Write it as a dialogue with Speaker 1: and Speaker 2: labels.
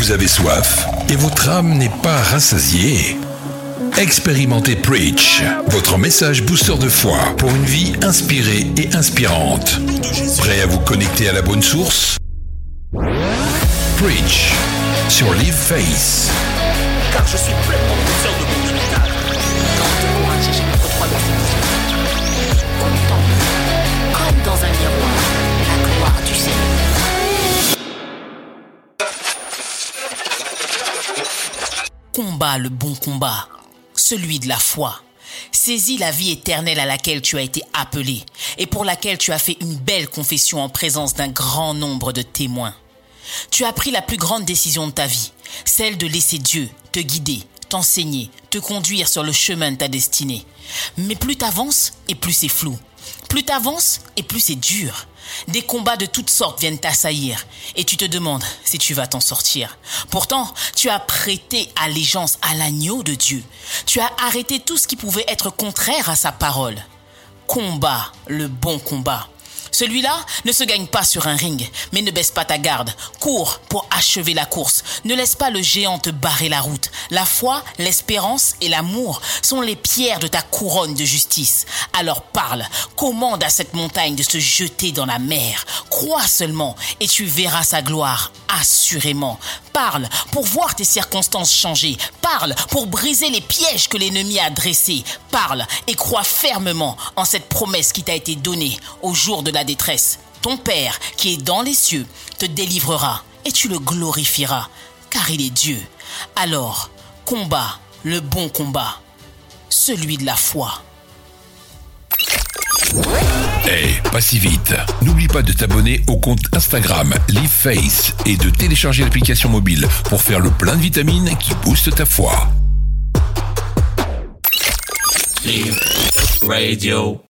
Speaker 1: Vous avez soif et votre âme n'est pas rassasiée. Expérimentez Preach, votre message booster de foi pour une vie inspirée et inspirante. Prêt à vous connecter à la bonne source? Preach sur Live Face.
Speaker 2: car je suis
Speaker 3: Combat le bon combat, celui de la foi. Saisis la vie éternelle à laquelle tu as été appelé et pour laquelle tu as fait une belle confession en présence d'un grand nombre de témoins. Tu as pris la plus grande décision de ta vie, celle de laisser Dieu te guider, t'enseigner, te conduire sur le chemin de ta destinée. Mais plus t'avances et plus c'est flou. Plus t'avances et plus c'est dur. Des combats de toutes sortes viennent t'assaillir et tu te demandes si tu vas t'en sortir. Pourtant, tu as prêté allégeance à l'agneau de Dieu. Tu as arrêté tout ce qui pouvait être contraire à sa parole. Combat le bon combat. Celui-là ne se gagne pas sur un ring, mais ne baisse pas ta garde. Cours pour achever la course. Ne laisse pas le géant te barrer la route. La foi, l'espérance et l'amour sont les pierres de ta couronne de justice. Alors parle, commande à cette montagne de se jeter dans la mer. Crois seulement et tu verras sa gloire assurément. Parle pour voir tes circonstances changer. Parle pour briser les pièges que l'ennemi a dressés. Parle et crois fermement en cette promesse qui t'a été donnée au jour de la détresse. Ton Père qui est dans les cieux te délivrera et tu le glorifieras, car il est Dieu. Alors, combat le bon combat, celui de la foi.
Speaker 1: Eh, pas si vite. N'oublie pas de t'abonner au compte Instagram LiveFace et de télécharger l'application mobile pour faire le plein de vitamines qui boostent ta foi.
Speaker 2: Radio.